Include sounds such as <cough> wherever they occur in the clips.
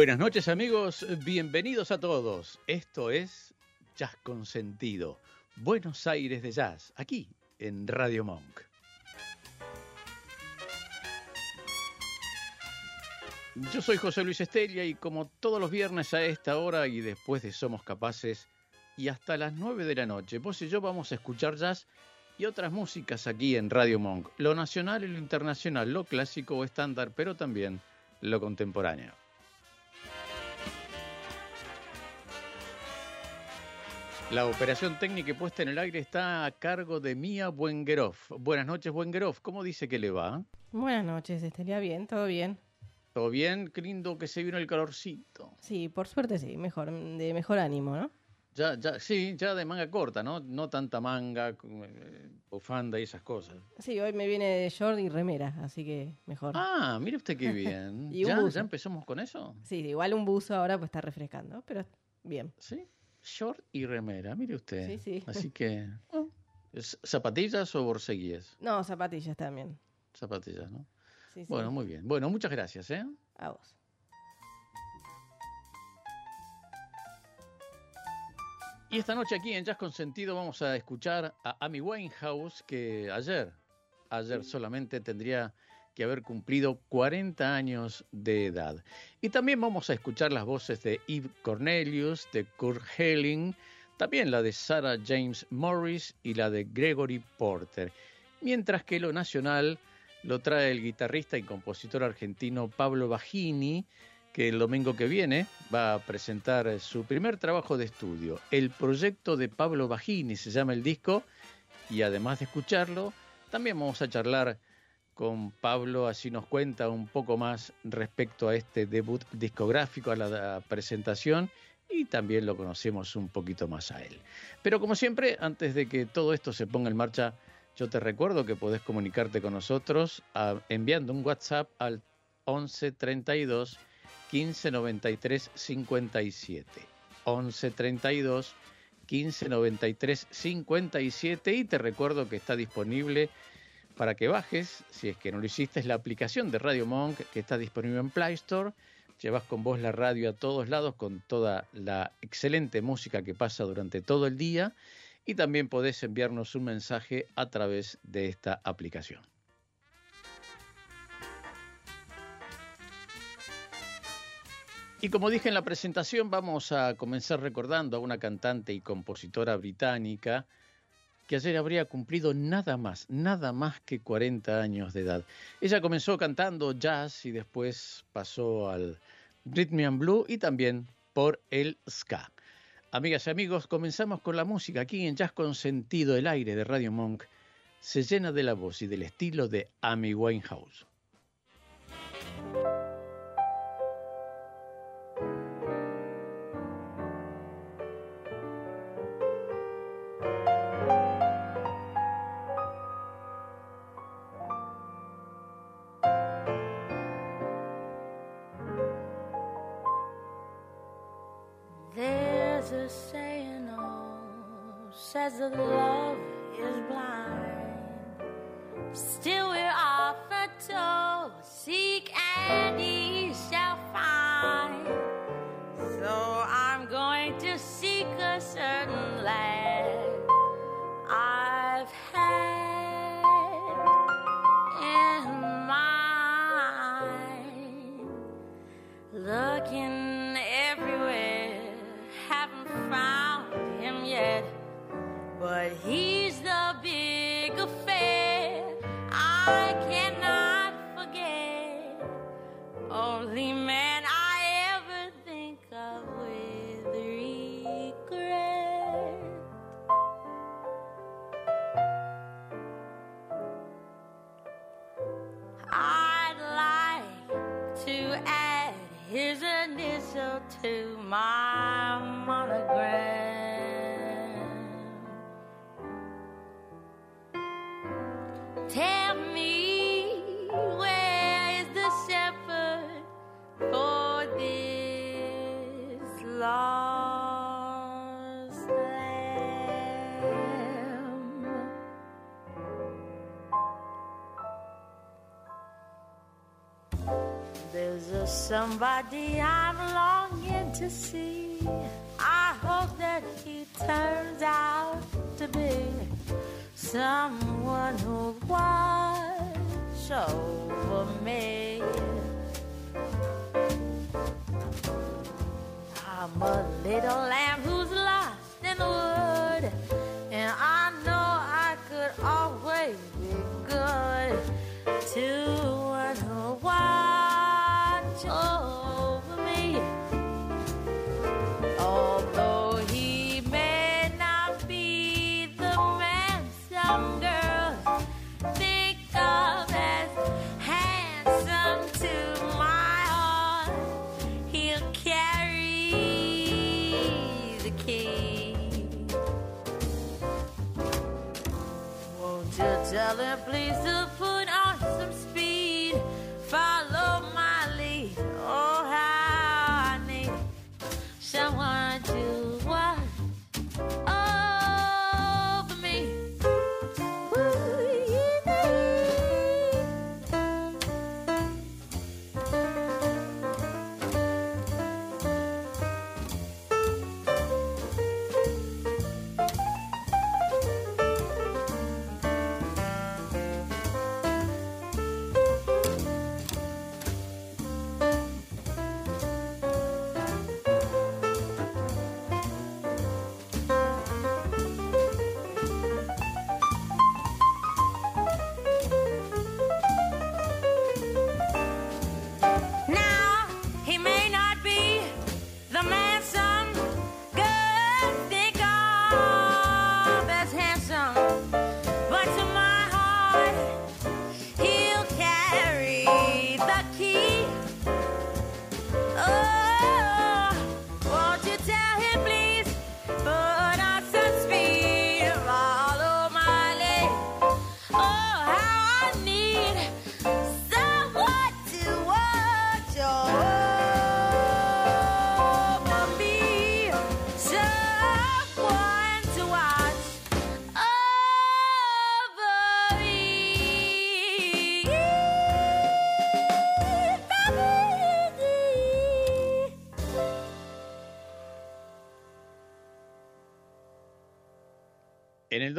Buenas noches amigos, bienvenidos a todos. Esto es Jazz con Sentido, Buenos Aires de Jazz, aquí en Radio Monk. Yo soy José Luis Estella y como todos los viernes a esta hora y después de Somos Capaces y hasta las 9 de la noche, vos y yo vamos a escuchar jazz y otras músicas aquí en Radio Monk, lo nacional y lo internacional, lo clásico o estándar, pero también lo contemporáneo. La operación técnica y puesta en el aire está a cargo de Mía Buengeroff. Buenas noches, Buengeroff. ¿Cómo dice que le va? Buenas noches, Estelia. Bien, todo bien. ¿Todo bien? Qué lindo que se vino el calorcito. Sí, por suerte sí, mejor, de mejor ánimo, ¿no? Ya, ya, sí, ya de manga corta, ¿no? No tanta manga, eh, bufanda y esas cosas. Sí, hoy me viene de short y remera, así que mejor. Ah, mire usted qué <laughs> bien. Y ¿Ya. ¿Ya empezamos con eso? Sí, igual un buzo ahora pues está refrescando, pero bien. Sí. Short y remera, mire usted. Sí, sí. Así que... <laughs> ¿es ¿Zapatillas o borseguíes? No, zapatillas también. Zapatillas, ¿no? Sí, sí. Bueno, muy bien. Bueno, muchas gracias, ¿eh? A vos. Y esta noche aquí en Jazz con Sentido vamos a escuchar a Amy Winehouse, que ayer, ayer solamente tendría haber cumplido 40 años de edad. Y también vamos a escuchar las voces de Eve Cornelius, de Kurt Helling, también la de Sarah James Morris y la de Gregory Porter. Mientras que lo nacional lo trae el guitarrista y compositor argentino Pablo Bajini, que el domingo que viene va a presentar su primer trabajo de estudio. El proyecto de Pablo Bajini se llama el disco y además de escucharlo, también vamos a charlar con Pablo, así nos cuenta un poco más respecto a este debut discográfico, a la presentación y también lo conocemos un poquito más a él. Pero como siempre, antes de que todo esto se ponga en marcha, yo te recuerdo que podés comunicarte con nosotros enviando un WhatsApp al 11 32 15 93 57. 11 32 15 93 57 y te recuerdo que está disponible para que bajes, si es que no lo hiciste, es la aplicación de Radio Monk que está disponible en Play Store. Llevas con vos la radio a todos lados con toda la excelente música que pasa durante todo el día y también podés enviarnos un mensaje a través de esta aplicación. Y como dije en la presentación, vamos a comenzar recordando a una cantante y compositora británica que ayer habría cumplido nada más, nada más que 40 años de edad. Ella comenzó cantando jazz y después pasó al rhythm and blue y también por el ska. Amigas y amigos, comenzamos con la música aquí en Jazz con Sentido, el aire de Radio Monk se llena de la voz y del estilo de Amy Winehouse. Somebody I'm longing to see. I hope that he turns out to be someone who'll watch over me. I'm a little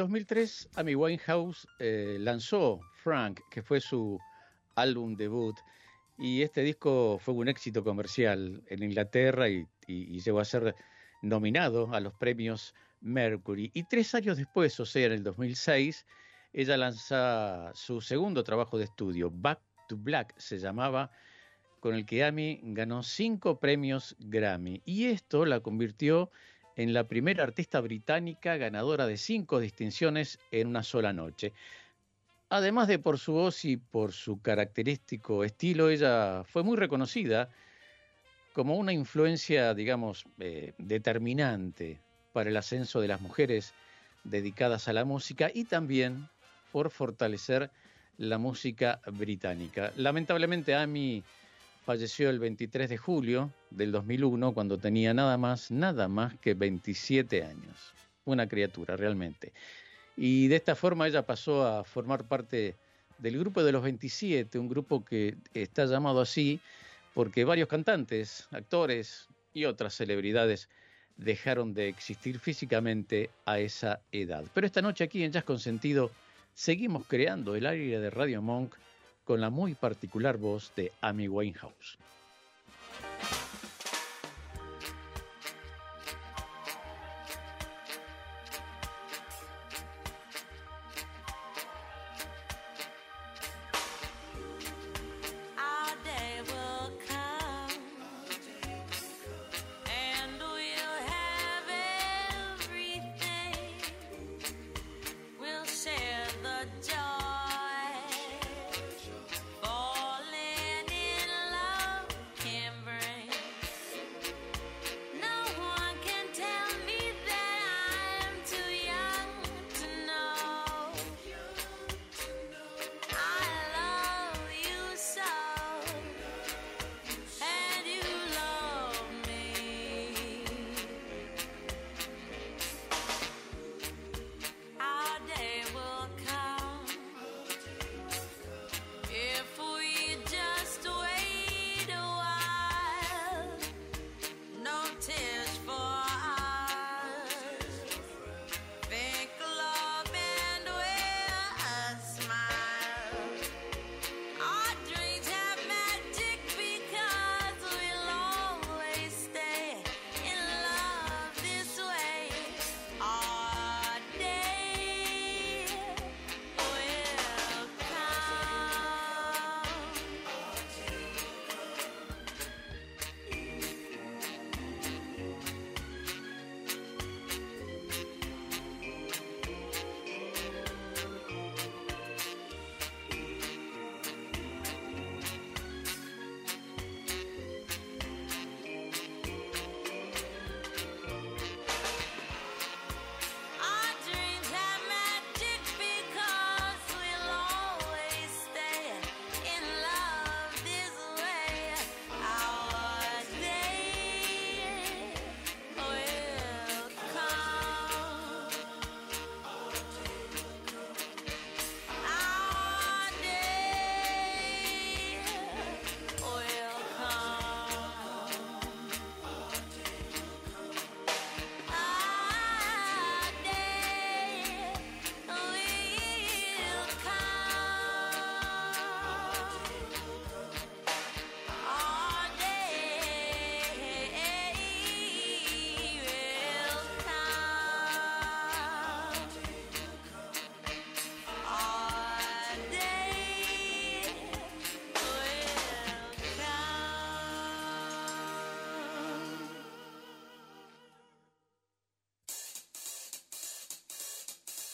2003, Amy Winehouse eh, lanzó Frank, que fue su álbum debut, y este disco fue un éxito comercial en Inglaterra y, llegó a ser nominado a los premios Mercury. Y tres años después, o sea, en el 2006, ella lanza su segundo trabajo de estudio, Back to Black se llamaba, con el que Amy ganó cinco premios Grammy. Y esto la convirtió en la primera artista británica ganadora de cinco distinciones en una sola noche. Además de por su voz y por su característico estilo, ella fue muy reconocida como una influencia, digamos, eh, determinante para el ascenso de las mujeres dedicadas a la música y también por fortalecer la música británica. Lamentablemente Amy falleció el 23 de julio del 2001 cuando tenía nada más, nada más que 27 años. Una criatura realmente. Y de esta forma ella pasó a formar parte del grupo de los 27, un grupo que está llamado así porque varios cantantes, actores y otras celebridades dejaron de existir físicamente a esa edad. Pero esta noche aquí en Jazz con Sentido seguimos creando el aire de Radio Monk con la muy particular voz de Amy Winehouse.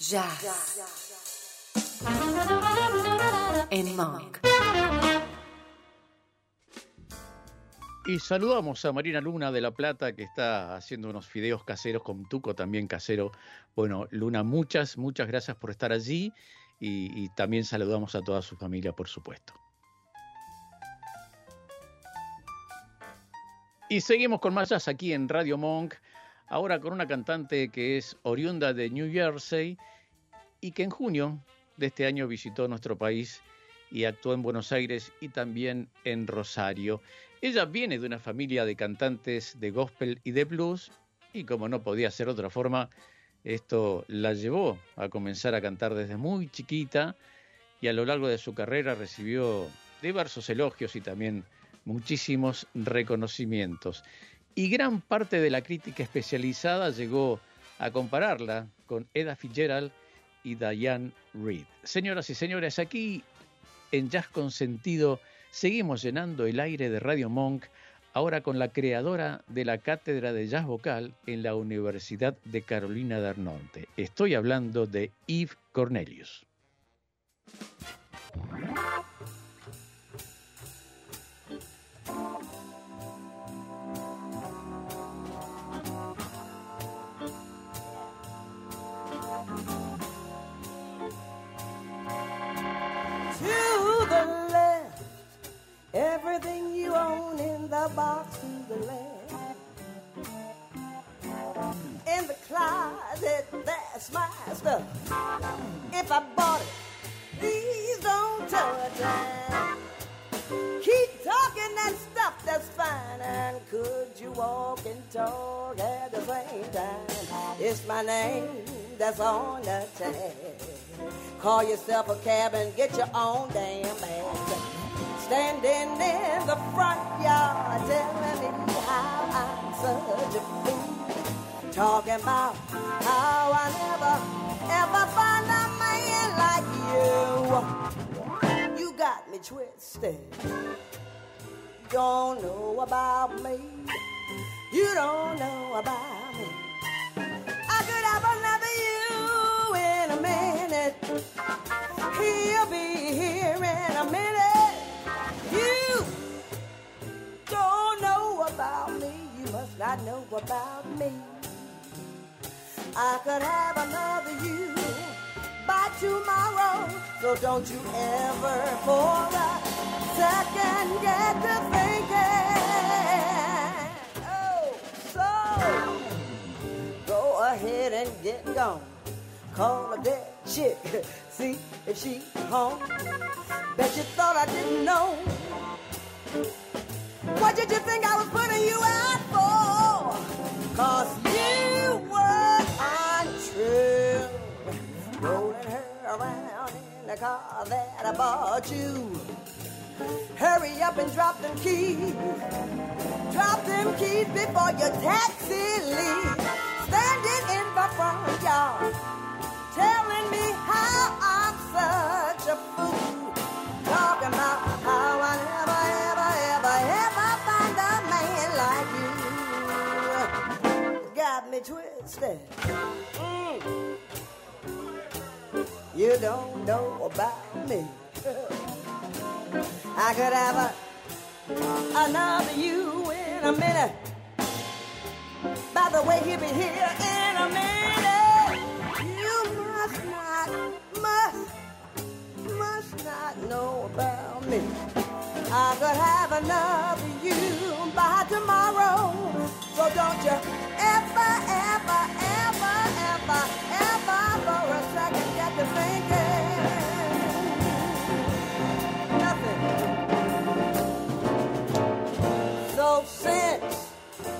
Jazz. En Monk. Y saludamos a Marina Luna de La Plata que está haciendo unos fideos caseros con tuco también casero. Bueno, Luna, muchas, muchas gracias por estar allí y, y también saludamos a toda su familia, por supuesto. Y seguimos con más jazz aquí en Radio Monk, ahora con una cantante que es oriunda de New Jersey y que en junio de este año visitó nuestro país y actuó en Buenos Aires y también en Rosario. Ella viene de una familia de cantantes de gospel y de blues y como no podía ser otra forma, esto la llevó a comenzar a cantar desde muy chiquita y a lo largo de su carrera recibió diversos elogios y también muchísimos reconocimientos. Y gran parte de la crítica especializada llegó a compararla con Eda Fitzgerald Diane Reed. Señoras y señores, aquí en Jazz con Sentido seguimos llenando el aire de Radio Monk, ahora con la creadora de la cátedra de jazz vocal en la Universidad de Carolina del Norte. Estoy hablando de Eve Cornelius. Own in the box to the left. In the closet, that's my stuff. If I bought it, please don't touch it. Keep talking that stuff, that's fine. And could you walk and talk at the same time? It's my name that's on the tag. Call yourself a cab and get your own damn bag. Standing in the yard telling me how I'm such a fool. Talking about how I never ever find a man like you. You got me twisted. Don't know about me. You don't know about me. I could have another you in a minute. He'll be here in a minute. Not know about me. I could have another you by tomorrow. So don't you ever for a second get to thinking. Oh, so go ahead and get gone. Call a dead chick, <laughs> see if she home. Bet you thought I didn't know. What did you think I was putting you out for? Cause you were untrue. Rolling her around in the car that I bought you. Hurry up and drop them keys. Drop them keys before your taxi leaves. Standing in the front yard, telling me how I'm such a fool. Mm. You don't know about me. <laughs> I could have a, another you in a minute. By the way, he'll be here in a minute. You must not, must, must not know about me. I could have another you by tomorrow. So don't you ever, ever, ever, ever, ever for a second get to thinking nothing. So since,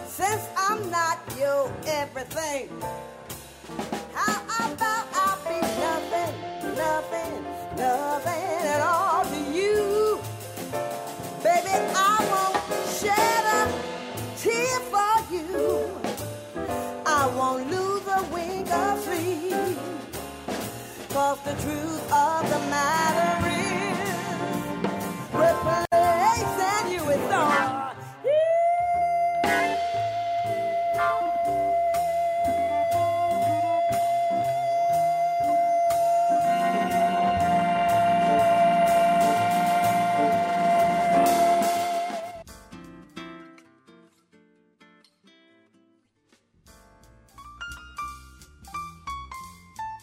since I'm not your everything, how about I'll be nothing, nothing, nothing at all to you? Cause the truth of the matter is, replacing you with thorn.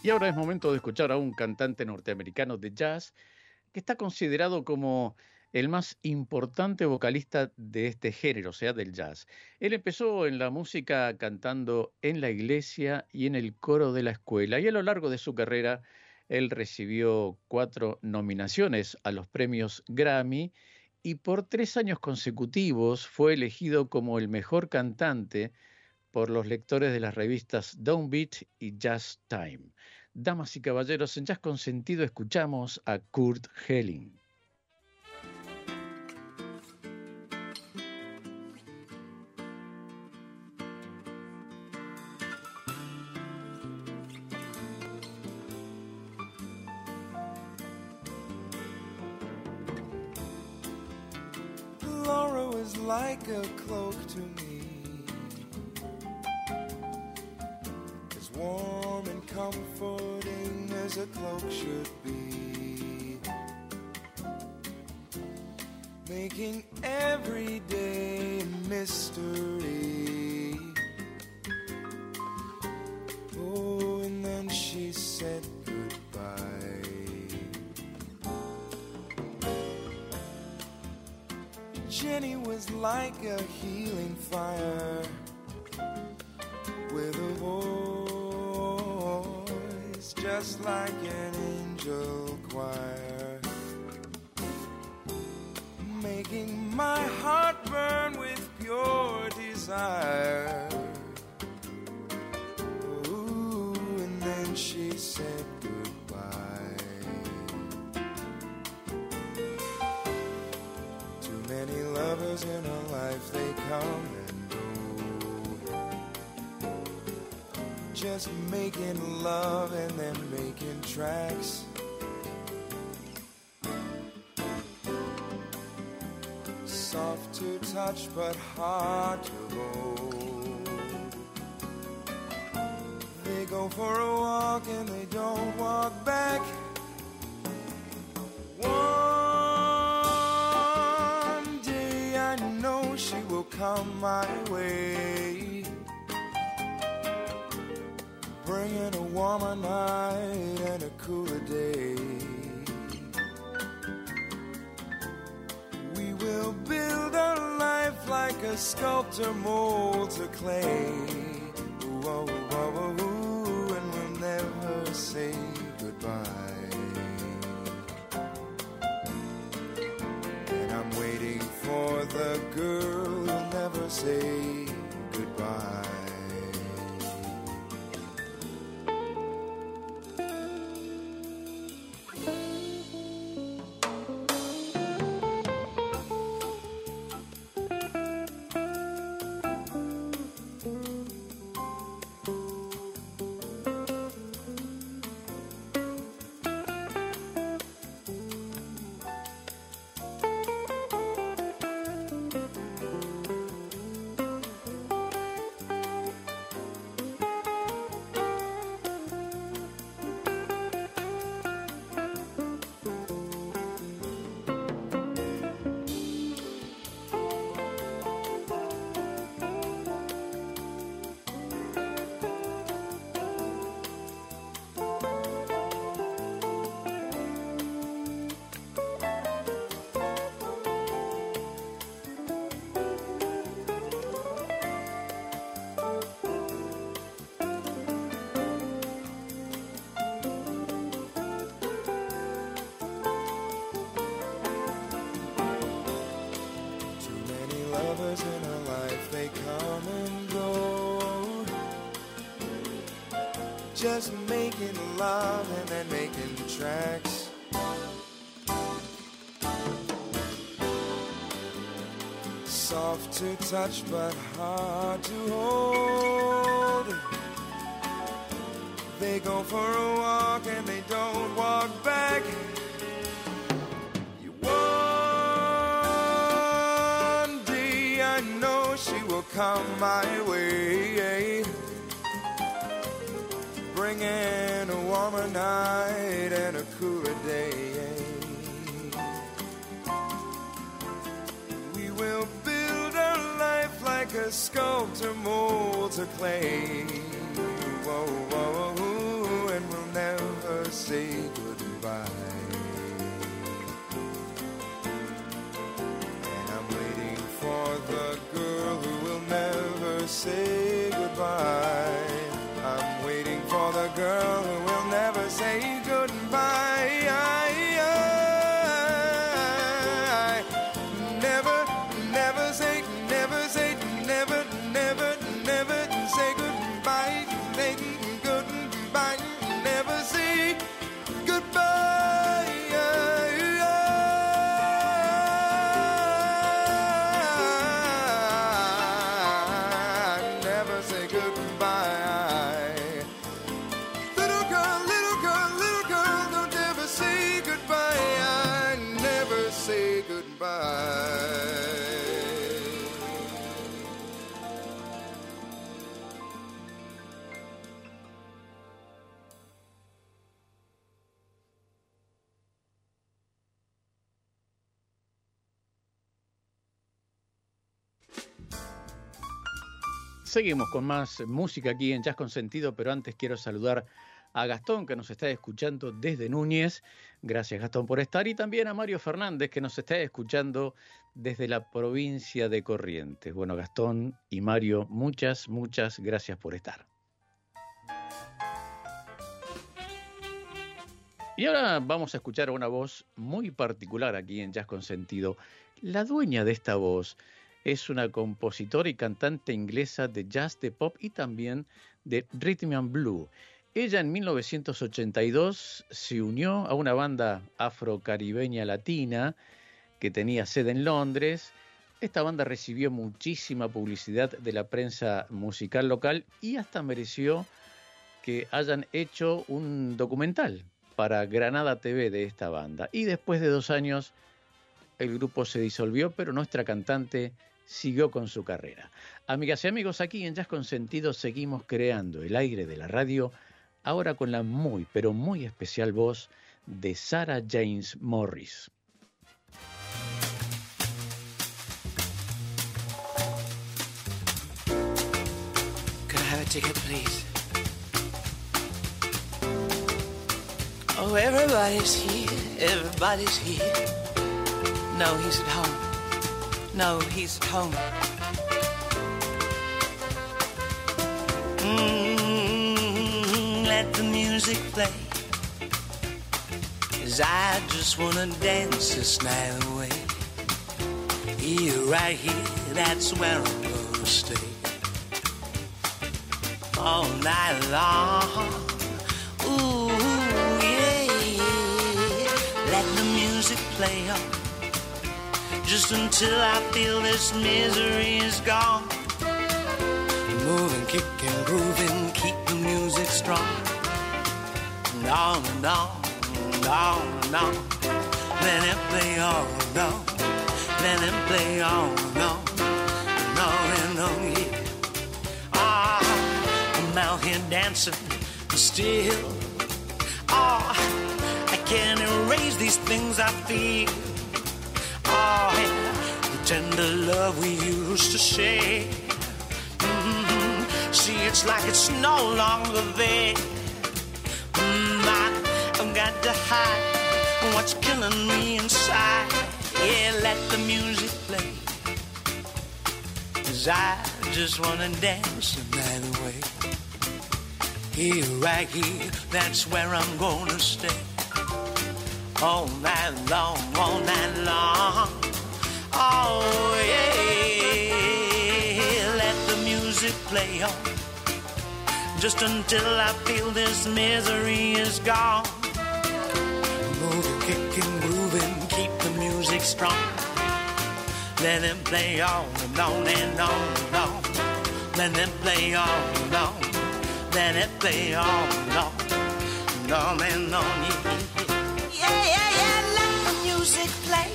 Y ahora es momento de escuchar a un cantante norteamericano de jazz que está considerado como el más importante vocalista de este género, o sea, del jazz. Él empezó en la música cantando en la iglesia y en el coro de la escuela y a lo largo de su carrera él recibió cuatro nominaciones a los premios Grammy y por tres años consecutivos fue elegido como el mejor cantante por los lectores de las revistas Downbeat y Jazz Time. Damas y caballeros, en Jazz con Sentido escuchamos a Kurt Helling. Like a cloak to me, as a cloak should be, making every day a mystery. Oh, and then she said goodbye. Jenny was like a healing fire just like an angel choir, making my heart burn with pure desire. Just making love and then making tracks. Soft to touch, but hard to hold. They go for a walk and they don't walk back. Warmer night and a cooler day. We will build a life like a sculptor molds a clay. Whoa, whoa, whoa, whoa, and we'll never say goodbye. Just making love and then making tracks. Soft to touch, but hard to hold. They go for a walk bringing a warmer night and a cooler day. We will build our life like a sculptor molds a clay. Whoa, whoa, whoa, and we'll never say goodbye. And I'm waiting for the girl who will never say Seguimos con más música aquí en Jazz con Sentido, pero antes quiero saludar a Gastón que nos está escuchando desde Núñez. Gracias Gastón por estar y también a Mario Fernández que nos está escuchando desde la provincia de Corrientes. Bueno, Gastón y Mario, muchas, muchas gracias por estar. Y ahora vamos a escuchar una voz muy particular aquí en Jazz con Sentido. La dueña de esta voz es una compositora y cantante inglesa de jazz, de pop y también de rhythm and blue. Ella en 1982 se unió a una banda afrocaribeña latina que tenía sede en Londres. Esta banda recibió muchísima publicidad de la prensa musical local y hasta mereció que hayan hecho un documental para Granada TV de esta banda. Y después de dos años el grupo se disolvió, pero nuestra cantante siguió con su carrera. Amigas y amigos, aquí en Jazz con Sentido seguimos creando el aire de la radio, ahora con la muy, pero muy especial voz de Sarah James Morris. Oh, everybody's here, everybody's here. No, he's at home. No, he's home. Mm, let the music play. Cause I just wanna dance this night away. Here, right here, that's where I'm gonna stay. All night long. Ooh, yeah. Let the music play on just until I feel this misery is gone. Moving, kicking, grooving, keep the music strong. And on and on, and on and on. Let it play on and on. Let it play on and on. And on and on, yeah. Ah, I'm out here dancing still. Oh, I can't erase these things I feel. Tender love we used to share. Mhm. See, it's like it's no longer there. Mm, I, I've got to hide what's killing me inside. Yeah, let the music play. Cause I just wanna dance the night away. Here, right here, that's where I'm gonna stay all night long, all night long. Let the music play on, just until I feel this misery is gone. Moving, kicking, grooving, keep the music strong. Let it play on and on and on and on. Let it play on and on. Let it play on and on and on and on. Yeah, yeah, yeah. Let the music play.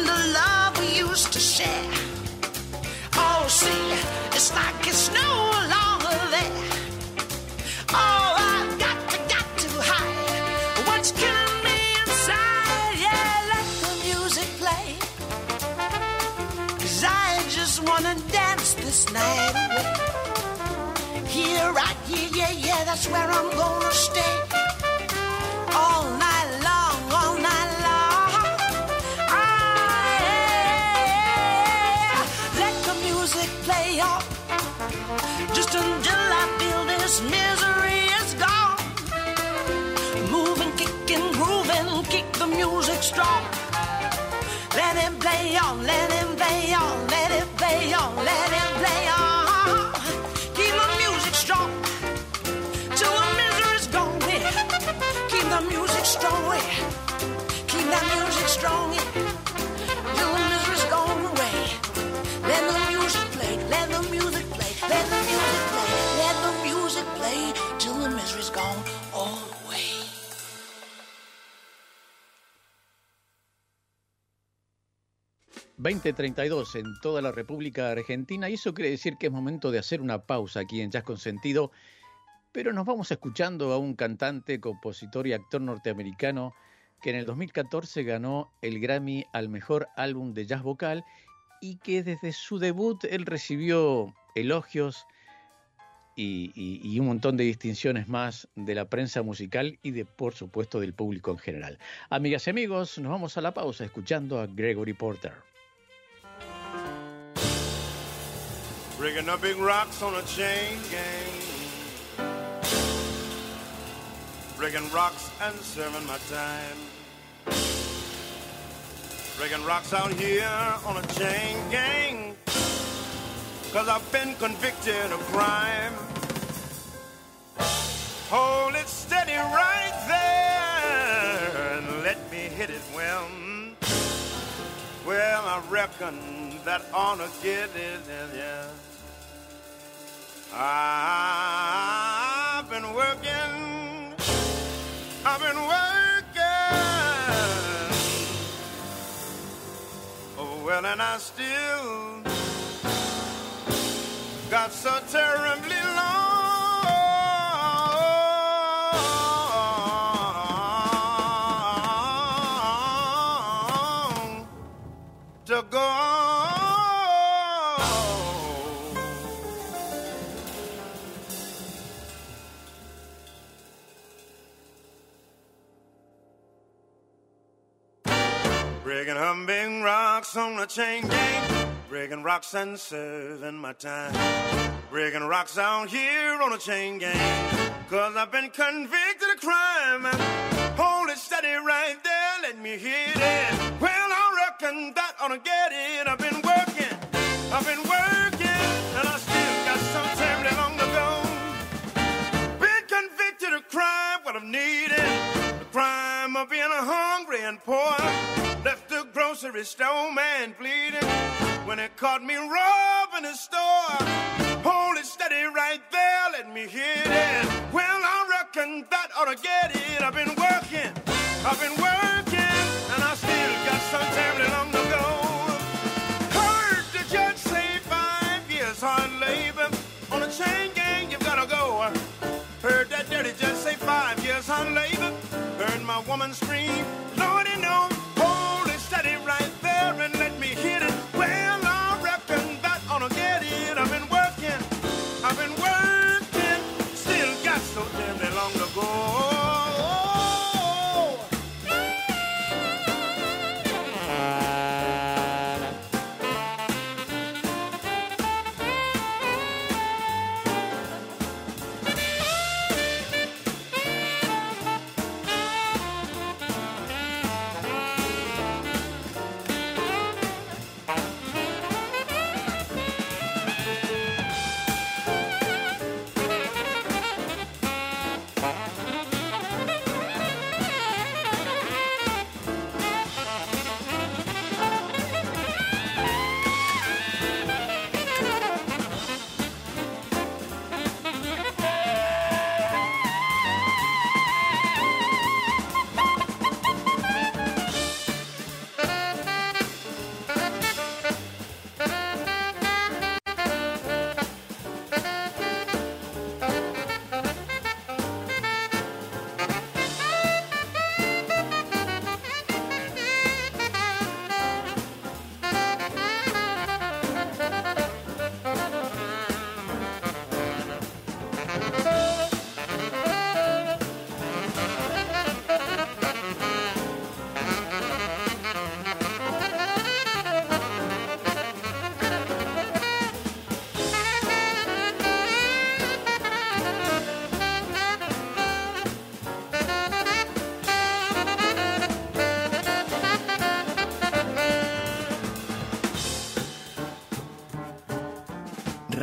Tender love we used to share. Oh, see, it's like it's no longer there. Oh, I've got to, got to hide what's killing me inside. Yeah, let the music play. Cause I just wanna dance this night away. Here, right here, yeah, yeah, that's where I'm gonna stay. $20.32 en toda la República Argentina y eso quiere decir que es momento de hacer una pausa aquí en Jazz con Sentido, pero nos vamos escuchando a un cantante, compositor y actor norteamericano que en el 2014 ganó el Grammy al mejor álbum de jazz vocal y que desde su debut él recibió elogios y un montón de distinciones más de la prensa musical y de por supuesto del público en general. Amigas y amigos, nos vamos a la pausa escuchando a Gregory Porter. Rigging up big rocks on a chain gang. Rigging rocks and serving my time. Rigging rocks out here on a chain gang. Cause I've been convicted of crime. Hold it steady right there and let me hit it well. Well, I reckon that to get it, yeah. I've been working, I've been working. Oh, well, and I still got so terribly long Breaking humming rocks on a chain gang. Breaking rocks and serving my time. Breaking rocks out here on a chain gang. Cause I've been convicted of crime. Hold it steady right there, let me hit it. Well, I reckon that ought to get it. I've been working, I've been working, and I still got some terribly long to go. Been convicted of crime, what I've needed. The crime of being hungry and poor. Grocery store man bleeding when it caught me robbing the store. Hold it steady right there, let me hit it. Well, I reckon that ought to get it. I've been working, I've been working, and I still got some terribly long to go. Heard the judge say five years hard labor on a chain gang, you've gotta go. Heard that dirty judge say five years hard labor. Heard my woman scream,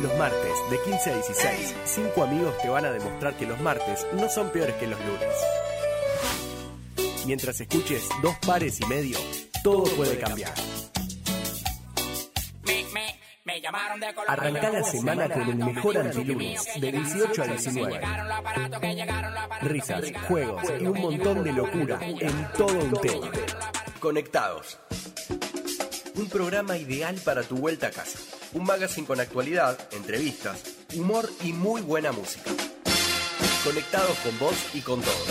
Los martes, de 15 a 16, cinco amigos te van a demostrar que los martes no son peores que los lunes. Mientras escuches dos pares y medio, todo puede cambiar. Arranca la semana con el mejor antilunes, de 18 a 19. Risas, juegos y un montón de locura en todo un tema. Conectados. Un programa ideal para tu vuelta a casa. Un magazine con actualidad, entrevistas, humor y muy buena música. Conectados con vos y con todos.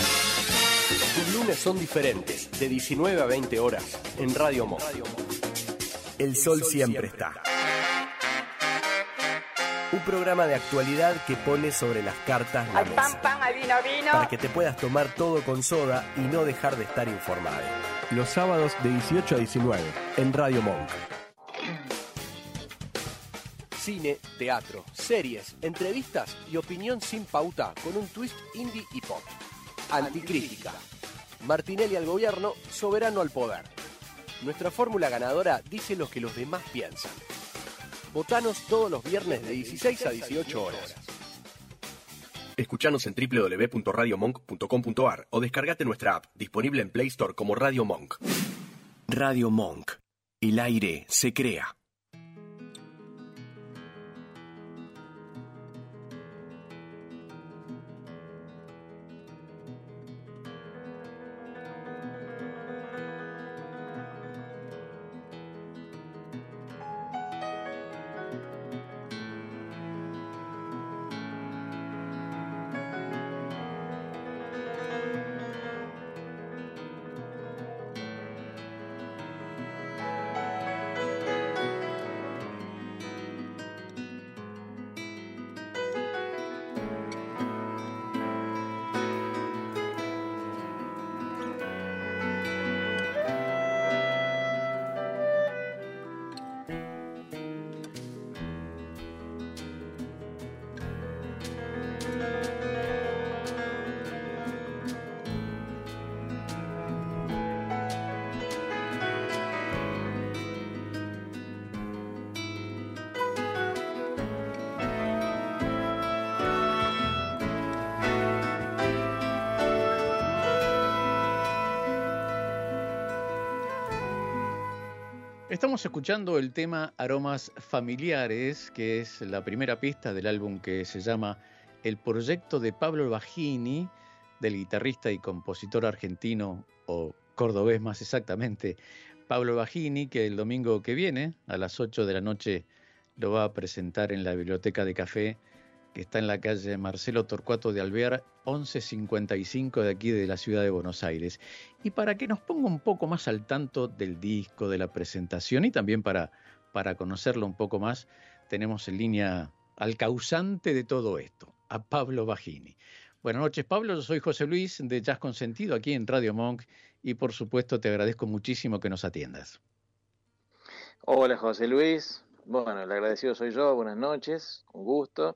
Tus lunes son diferentes, de 19 a 20 horas, en Radio Mo. El sol siempre está. Un programa de actualidad que pone sobre las cartas la mesa. Para que te puedas tomar todo con soda y no dejar de estar informado. Los sábados de 18 a 19, en Radio Monk. Cine, teatro, series, entrevistas y opinión sin pauta con un twist indie y pop. Anticrítica. Martinelli al gobierno, soberano al poder. Nuestra fórmula ganadora dice lo que los demás piensan. Votanos todos los viernes de 16 a 18 horas. Escuchanos en www.radiomonk.com.ar o descargate nuestra app, disponible en Play Store como Radio Monk. Radio Monk. El aire se crea. Estamos escuchando el tema Aromas Familiares, que es la primera pista del álbum que se llama El proyecto de Pablo Bajini, del guitarrista y compositor argentino, o cordobés más exactamente, Pablo Bajini, que el domingo que viene, a las 8 de la noche, lo va a presentar en la Biblioteca de Café, que está en la calle Marcelo Torcuato de Alvear, 1155 de aquí de la ciudad de Buenos Aires. Y para que nos ponga un poco más al tanto del disco, de la presentación y también para, para conocerlo un poco más, tenemos en línea al causante de todo esto, a Pablo Bajini. Buenas noches, Pablo. Yo soy José Luis de Jazz Consentido aquí en Radio Monk y por supuesto te agradezco muchísimo que nos atiendas. Hola, José Luis. Bueno, el agradecido soy yo. Buenas noches, un gusto.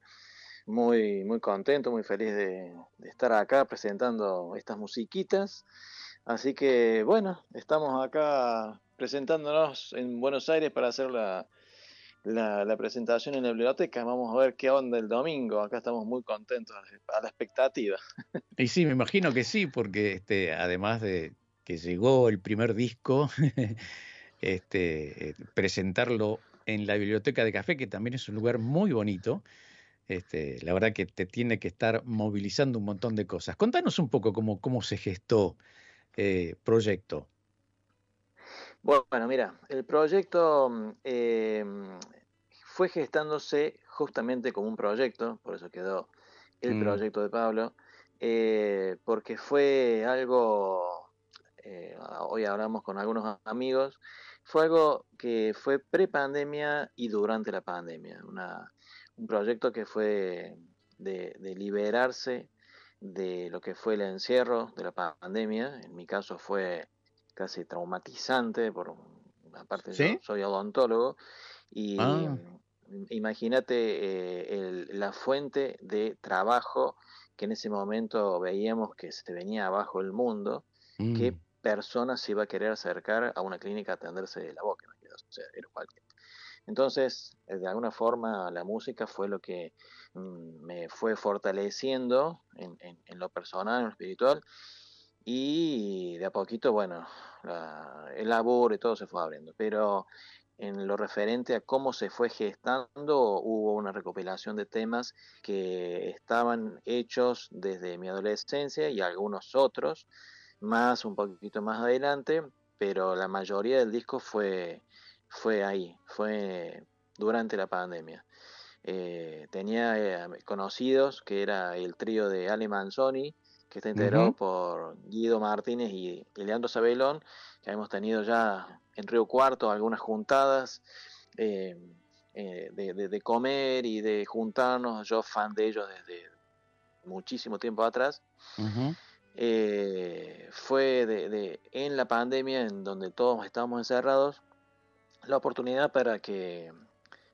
Muy, muy contento, muy feliz de, estar acá presentando estas musiquitas. Así que bueno, estamos acá presentándonos en Buenos Aires para hacer la, la, la presentación en la biblioteca. Vamos a ver qué onda el domingo. Acá estamos muy contentos, a la expectativa. <laughs> Y sí, me imagino que sí, porque este, además de que llegó el primer disco, <laughs> este, eh, presentarlo en la biblioteca de café, que también es un lugar muy bonito. Este, la verdad que te tiene que estar movilizando un montón de cosas. Contanos un poco cómo, cómo se gestó eh, proyecto. Bueno, mira, el proyecto eh, fue gestándose justamente como un proyecto, por eso quedó el Mm. proyecto de Pablo, eh, porque fue algo, eh, hoy hablamos con algunos amigos, fue algo que fue pre-pandemia y durante la pandemia, una, un proyecto que fue de, de liberarse de lo que fue el encierro de la pandemia. En mi caso fue casi traumatizante, por aparte ¿Sí? yo soy odontólogo, y Ah. mm, imagínate eh, la fuente de trabajo que en ese momento veíamos que se venía abajo el mundo, qué Mm. persona se iba a querer acercar a una clínica a atenderse la boca, imagínate, o sea, era cualquiera. Entonces, eh, de alguna forma, la música fue lo que mm, me fue fortaleciendo en, lo personal, en lo espiritual, y de a poquito, bueno, la- el laburo y todo se fue abriendo. Pero en lo referente a cómo se fue gestando, hubo una recopilación de temas que estaban hechos desde mi adolescencia y algunos otros, más un poquito más adelante, pero la mayoría del disco fue, fue ahí, fue durante la pandemia. Eh, tenía eh, conocidos que era el trío de Ale Manzoni, que está integrado por Guido Martínez y, Leandro Sabelón, que hemos tenido ya en Río Cuarto algunas juntadas eh, de, de- de comer y de juntarnos, yo fan de ellos desde muchísimo tiempo atrás. Fue de- en la pandemia en donde todos estábamos encerrados, la oportunidad para que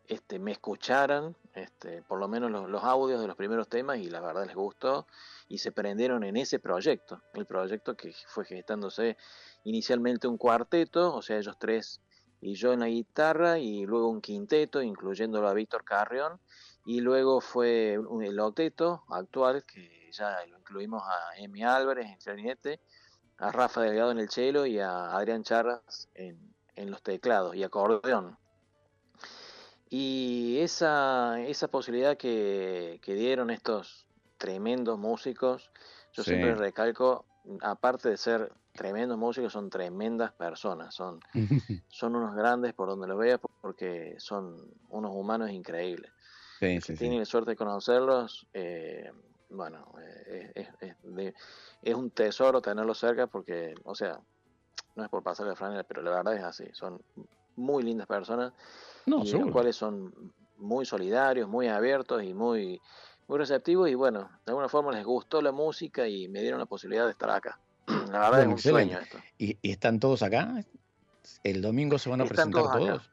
este, me escucharan, este, por lo menos los, audios de los primeros temas y la verdad les gustó y se prendieron en ese proyecto, el proyecto que fue gestándose inicialmente un cuarteto, o sea, ellos tres y yo en la guitarra y luego un quinteto, incluyéndolo a Víctor Carrión, y luego fue un- el octeto actual, que ya lo incluimos a Emi Álvarez en clarinete, a Rafa Delgado en el cello y a Adrián Charras en, en los teclados y acordeón. Y esa, esa posibilidad que, que dieron estos tremendos músicos, yo Sí. siempre recalco, aparte de ser tremendos músicos, son tremendas personas, son, <laughs> son unos grandes por donde los veas porque son unos humanos increíbles. Sí, tienen suerte de conocerlos, eh, bueno, eh, es, es- de- es un tesoro tenerlos cerca porque, o sea, no es por pasarle la franela, pero la verdad es así, son muy lindas personas No, y los cuales son muy solidarios, muy abiertos y muy, muy receptivos y bueno, de alguna forma les gustó la música y me dieron la posibilidad de estar acá. <clears throat> La verdad Bueno, es un excelente. sueño esto. ¿Y, y están todos acá? ¿El domingo se van a presentar todos?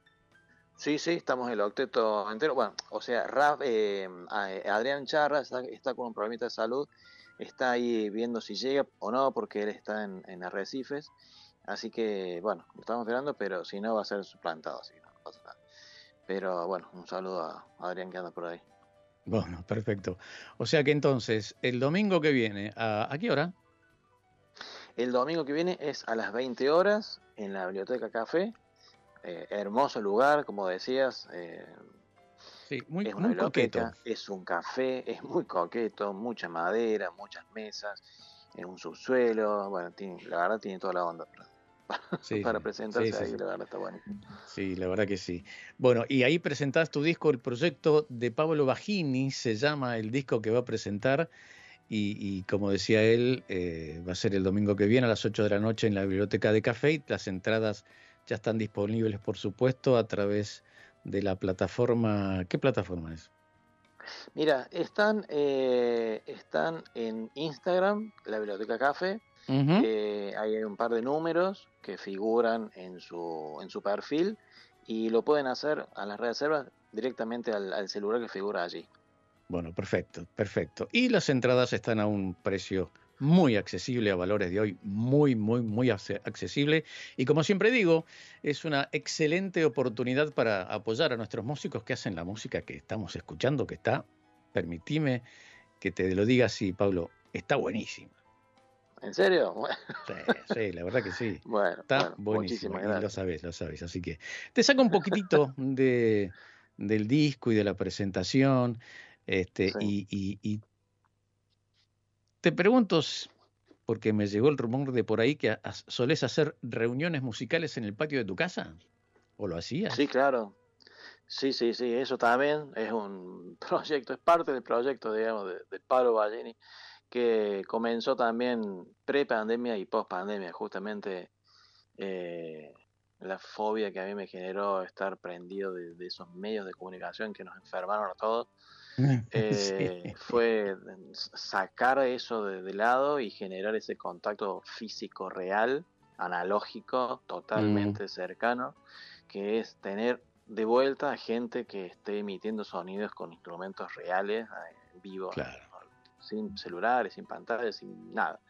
Sí, sí, estamos el octeto entero. Bueno, o sea, Raf, eh, a- Adrián Charra está, está con un problemita de salud, está ahí viendo si llega o no, porque él está en, en Arrecifes. Así que, bueno, lo estamos esperando, pero si no va a ser suplantado, así que no pasa nada. Pero bueno, un saludo a Adrián que anda por ahí. Bueno, <laughs> perfecto. O sea que entonces, el domingo que viene, ¿a, a qué hora? El domingo que viene es a las 20 horas en la Biblioteca Café. Eh, hermoso lugar, como decías. eh, Sí, muy, es una muy coqueto. es un café, es muy coqueto, mucha madera, muchas mesas, en un subsuelo. Bueno, tiene, la verdad tiene toda la onda para, Sí, <laughs> para presentarse sí, sí, ahí, la verdad está buenísimo. Sí, la verdad que sí. Bueno, y ahí presentás tu disco, el proyecto de Pablo Bagini, se llama el disco que va a presentar. Y, y como decía él, eh, va a ser el domingo que viene a las 8 de la noche en la Biblioteca de Café. Las entradas ya están disponibles, por supuesto, a través de la plataforma. ¿Qué plataforma es? Mira, están, eh, están en Instagram, la Biblioteca Café. Eh, hay un par de números que figuran en su, en su perfil y lo pueden hacer a las reservas directamente al, al celular que figura allí. Bueno, perfecto, perfecto. Y las entradas están a un precio muy accesible, a valores de hoy muy, muy, muy acce- accesible. Y como siempre digo, es una excelente oportunidad para apoyar a nuestros músicos que hacen la música que estamos escuchando, que está, permitime que te lo diga así, Pablo, está buenísima. ¿En serio? <laughs> Bueno, Sí, sí, la verdad que sí. bueno, Está bueno, buenísimo. lo sabes, lo sabes. Así que te saca un poquitito de, del disco y de la presentación. Este, Sí. y, y- y te pregunto, porque me llegó el rumor de por ahí que ha- solés hacer reuniones musicales en el patio de tu casa. ¿O lo hacías? Sí, claro. Sí, sí, sí, eso también es un <laughs> proyecto, es parte del proyecto, digamos, de, de Pablo Ballini, que comenzó también pre-pandemia y post-pandemia, justamente eh, la fobia que a mí me generó estar prendido de, de esos medios de comunicación que nos enfermaron a todos. <laughs> Eh, Fue sacar eso de, de, lado y generar ese contacto físico real, analógico, totalmente Mm. cercano, que es tener de vuelta a gente que esté emitiendo sonidos con instrumentos reales, eh, en vivo, Claro. Sin celulares, sin pantallas, sin nada.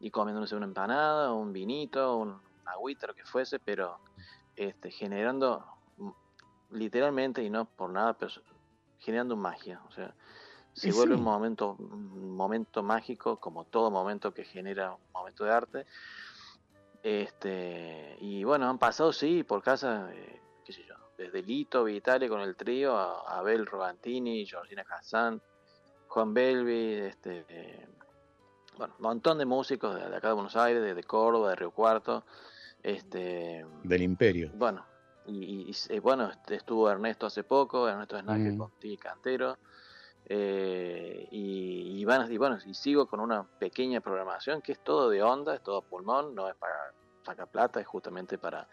Y comiéndose una empanada, un vinito, un agüita, lo que fuese, pero este, generando mm, literalmente y no por nada, pero generando magia. O sea, se Y vuelve sí. un momento, un momento mágico, como todo momento que genera un momento de arte. Este, y bueno, han pasado, sí, por casa, eh, qué sé yo, desde Lito Vitale con el trío, a Abel Rogantini, Georgina Hassan, Juan Belvi, este, eh, bueno, un montón de músicos de, de acá de Buenos Aires, de, de Córdoba, de Río Cuarto, este, Del imperio. bueno, y, y- y, eh, bueno, este, estuvo Ernesto hace poco, Ernesto Snaje Mm. con Tiki Cantero, eh, y, y, van- y bueno, y sigo con una pequeña programación que es todo de onda, es todo pulmón, no es para sacar plata, es justamente para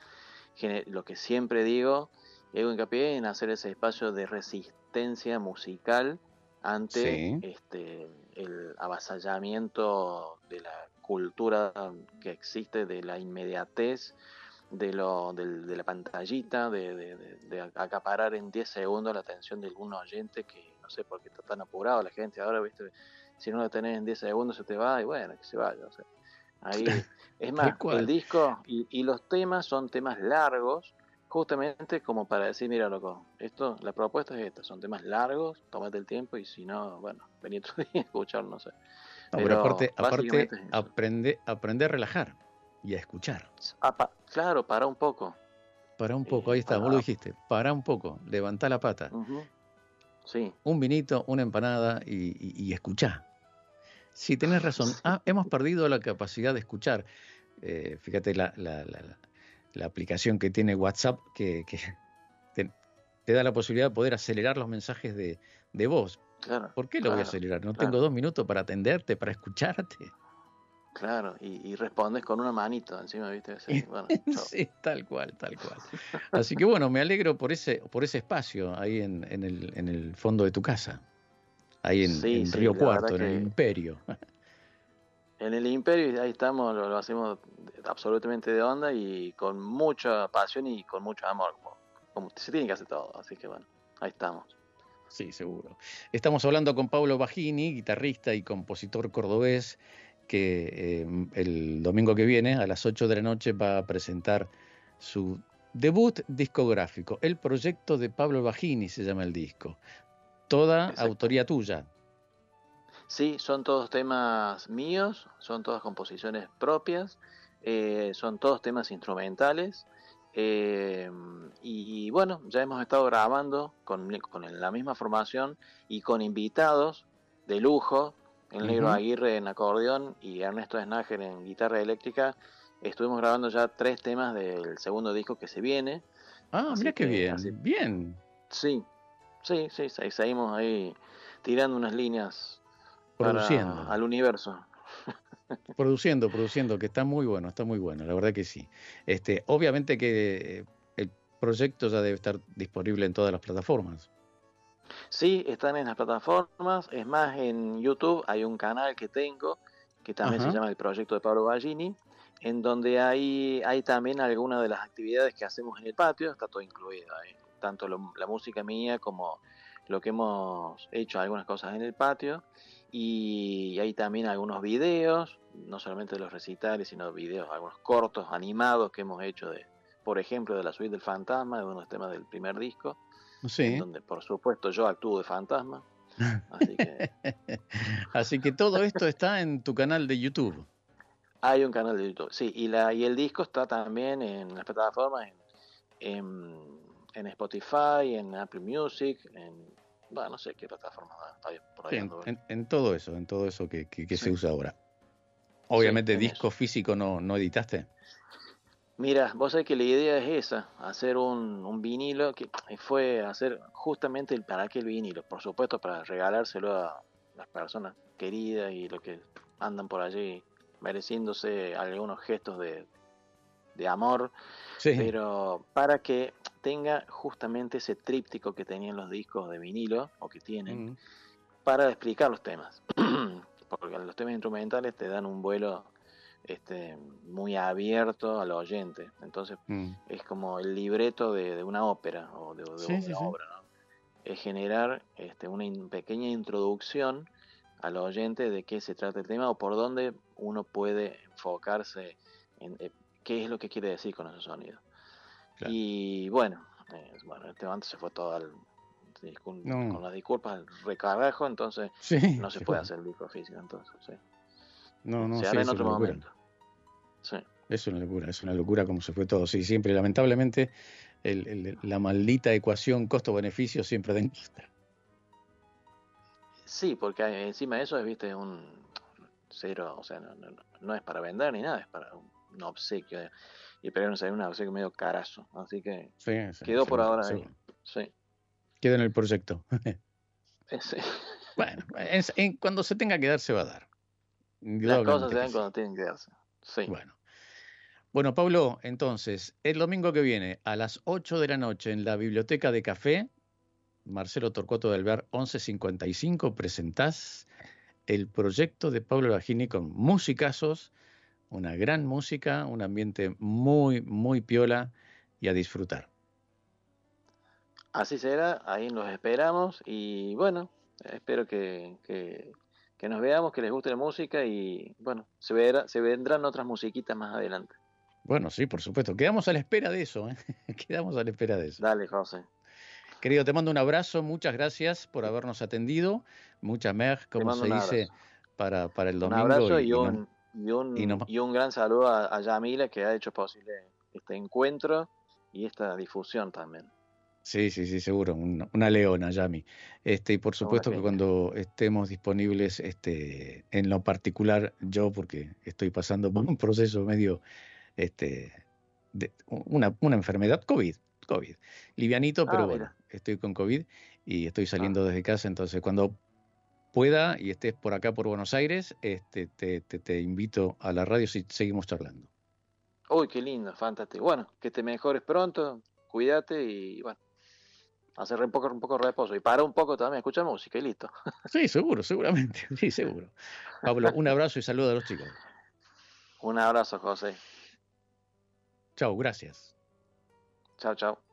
lo que siempre digo, y hago hincapié en hacer ese espacio de resistencia musical ante Sí. este el avasallamiento de la cultura que existe, de la inmediatez, de lo de la pantallita, de, de- acaparar en 10 segundos la atención de algún oyente que no sé por qué está tan apurado la gente ahora, viste, si no lo tenés en 10 segundos se te va y bueno, que se vaya. o sea, ahí, <laughs> es más, el disco y, y los temas son temas largos, justamente como para decir, mira loco, esto, la propuesta es esta, son temas largos, tómate el tiempo y si no, bueno, vení otro <laughs> día a escuchar, no sé. No, pero, Pero aparte, aprende, aprende a relajar y a escuchar. Ah, pa- claro, para un poco. Para un poco, Eh, ahí está, vos lo dijiste. Para un poco, levantá la pata. Sí, Un vinito, una empanada y, y, y escuchá. Sí, tenés razón. <laughs> Ah, hemos perdido la capacidad de escuchar. Eh, fíjate la, la, la- la- la aplicación que tiene WhatsApp que, que <laughs> te, te da la posibilidad de poder acelerar los mensajes de, de voz. claro. ¿Por qué lo voy a acelerar? No claro. tengo dos minutos para atenderte, para escucharte. Claro, y, y respondes con una manito encima, ¿viste? <laughs> Sí, bueno, chao. Sí, tal cual, tal cual. Así que bueno, me alegro por ese, por ese espacio ahí en, en el, en el fondo de tu casa. Ahí en, Sí, en sí, Río Cuarto, en el que- Imperio. <laughs> En el Imperio, y ahí estamos, lo, lo hacemos absolutamente de onda y con mucha pasión y con mucho amor, como, como se tiene que hacer todo. Así que bueno, ahí estamos. Sí, seguro. Estamos hablando con Pablo Bajini, guitarrista y compositor cordobés, que eh, el domingo que viene a las 8 de la noche va a presentar su debut discográfico. El proyecto de Pablo Bajini se llama el disco. Toda Exacto. autoría tuya. Sí, son todos temas míos, son todas composiciones propias, eh, son todos temas instrumentales. eh, y bueno, ya hemos estado grabando con, con la misma formación y con invitados de lujo, el Negro. Aguirre en acordeón y Ernesto Snager en guitarra eléctrica. Estuvimos grabando ya tres temas del segundo disco que se viene. Ah, mira qué bien. así- Bien. Sí, sí, sí, sí, seguimos ahí tirando unas líneas para- Produciendo. al universo. <laughs> Produciendo, produciendo, que está muy bueno, está muy bueno, la verdad que sí. Este, obviamente que eh, el proyecto ya debe estar disponible en todas las plataformas. Sí, están en las plataformas. Es más, en YouTube hay un canal que tengo que también Ajá. se llama El Proyecto de Pablo Ballini, en donde hay, hay también algunas de las actividades que hacemos en el patio, está todo incluido ahí. Tanto lo- la música mía como lo que hemos hecho, algunas cosas en el patio. Y hay también algunos videos, no solamente de los recitales, sino videos, algunos cortos animados que hemos hecho de, por ejemplo, de la suite del fantasma, de uno de los temas del primer disco Sí. donde por supuesto yo actúo de fantasma. <laughs> Así que Así que todo esto está en tu canal de YouTube. hay un canal de YouTube. Sí, y, la, y el disco está también en las plataformas, en, en, en Spotify, en Apple Music, en... Bueno, no sé qué plataforma está ahí- por ahí. Sí, en, ando. en- en todo eso, en todo eso que, que- que se usa ahora. Obviamente en disco físico no, no editaste. Mira, vos sabés que la idea es esa, hacer un, un vinilo, que fue hacer justamente el para qué el vinilo, por supuesto para regalárselo a las personas queridas y los que andan por allí mereciéndose algunos gestos de, de amor, Sí. pero para que tenga justamente ese tríptico que tenían los discos de vinilo, o que tienen, Mm. para explicar los temas. <clears throat> Porque los temas instrumentales te dan un vuelo este, muy abierto al oyente. Entonces Mm. es como el libreto de, de una ópera o de, de Sí, una sí, obra. ¿no? Es generar este, una in- pequeña introducción al oyente de qué se trata el tema o por dónde uno puede enfocarse en eh, qué es lo que quiere decir con ese sonido. Claro. Y bueno, eh, bueno, este momento se fue todo al, discul- No. con las disculpas al recargajo, entonces Sí, no se sí, puede hacer el disco físico, entonces sí. No, no, se sí, hará en es otro una locura. momento. Sí. Es una locura, es una locura como se fue todo. Sí, siempre, lamentablemente, el- el- la maldita ecuación costo-beneficio siempre da en contra. Sí, porque hay- encima de eso es, viste, un cero, o sea, no, no, no- es para vender ni nada, es para un, un obsequio. Y pero no sé, un obsequio medio carazo. Así que Sí, sí, quedó por ahora ahí. Sí. Queda en el proyecto. <laughs> Bueno, es- en- cuando se tenga que dar, se va a dar. Las cosas se que dan cuando tienen que darse. Sí. Bueno. Bueno, Pablo, entonces, el domingo que viene a las 8 de la noche en la Biblioteca de Café, Marcelo Torcuato del Ver 1155, presentás el proyecto de Pablo Bajini con musicazos, una gran música, un ambiente muy, muy piola y a disfrutar. Así será, ahí los esperamos y bueno, espero que, que, que nos veamos, que les guste la música y bueno, se, verá, se vendrán otras musiquitas más adelante. Bueno, sí, por supuesto. Quedamos a la espera de eso, ¿eh? <laughs> Quedamos a la espera de eso. Dale, José. Querido, te mando un abrazo, muchas gracias por habernos atendido. Muchas mer, como se un dice, para, para el Un domingo. abrazo y un, y un, y no- y un gran saludo a, a Yamila que ha hecho posible este encuentro y esta difusión también. Sí, sí, sí, seguro. Una, una leona, Yami. Este, y por supuesto que cuando estemos disponibles, este, en lo particular, yo, porque estoy pasando por un proceso medio, este, de una, una enfermedad, COVID, COVID. Livianito, Ah, pero bueno, mira. estoy con COVID y estoy saliendo desde casa, entonces cuando pueda y estés por acá por Buenos Aires, este, te, te, te invito a la radio si seguimos charlando. Uy, qué lindo, fantástico. Bueno, que te mejores pronto, cuídate y bueno, hacer un poco, un poco de reposo y para un poco también, escucha música y listo. <laughs> Sí, seguro, seguramente, <laughs> sí, seguro. Pablo, un abrazo y saludos a los chicos. Un abrazo, José. Chao, gracias. Chao, chao.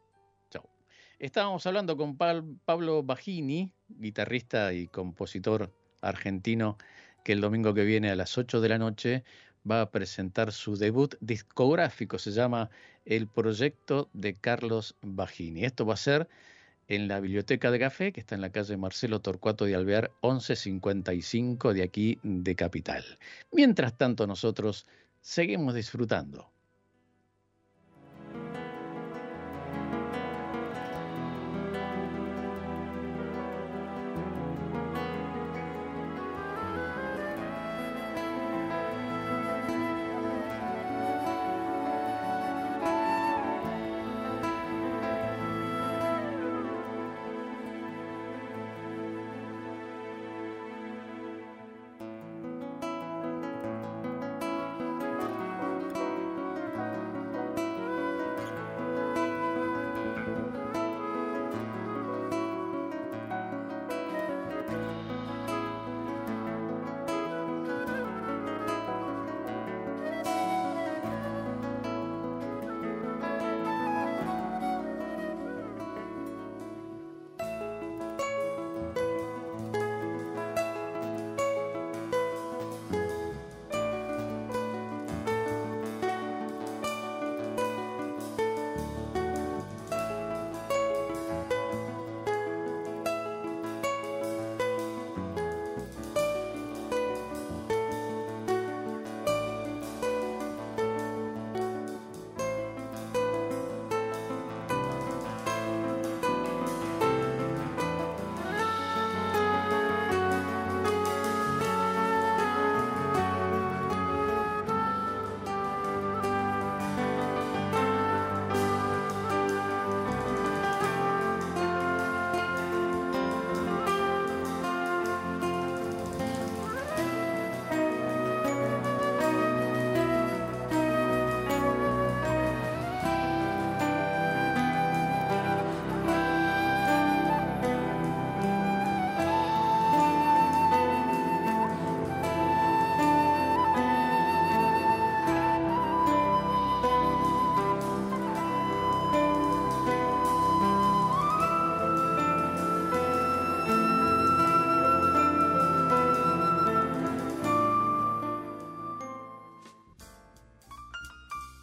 Estábamos hablando con Pablo Bajini, guitarrista y compositor argentino, que el domingo que viene a las 8 de la noche va a presentar su debut discográfico, se llama El Proyecto de Carlos Bajini. Esto va a ser en la Biblioteca de Café, que está en la calle Marcelo Torcuato de Alvear, 1155 de aquí de Capital. Mientras tanto, nosotros seguimos disfrutando.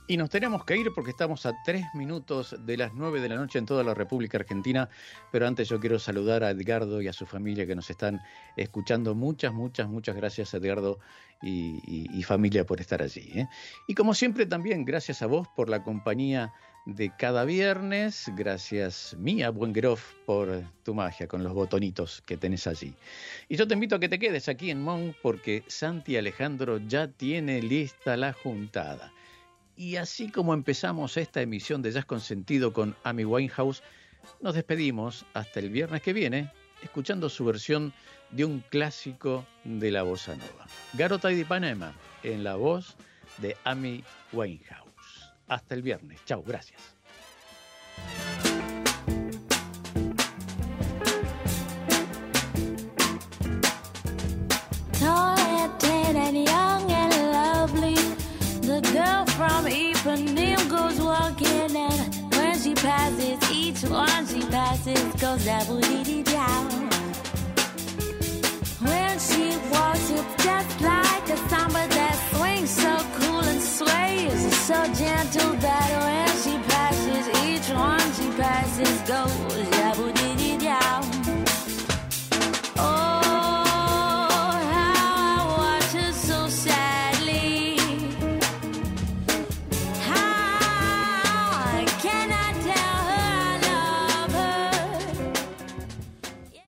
Y nos tenemos que ir porque estamos a tres minutos de las nueve de la noche en toda la República Argentina. Pero antes yo quiero saludar a Edgardo y a su familia que nos están escuchando. Muchas, muchas, muchas gracias Edgardo y, y- familia por estar allí. ¿eh? Y como siempre también gracias a vos por la compañía de cada viernes. Gracias Mía Buengeroff por tu magia con los botonitos que tenés allí. Y yo te invito a que te quedes aquí en Mon porque Santi Alejandro ya tiene lista la juntada. Y así como empezamos esta emisión de Jazz con Sentido con Amy Winehouse, nos despedimos hasta el viernes que viene escuchando su versión de un clásico de la bossa nova. Garota de Ipanema en la voz de Amy Winehouse. Hasta el viernes. Chao, gracias. When she passes, goes double dee down. When she walks, it's just like a samba that swings so cool and sways. So gentle that when she passes, each one she passes goes.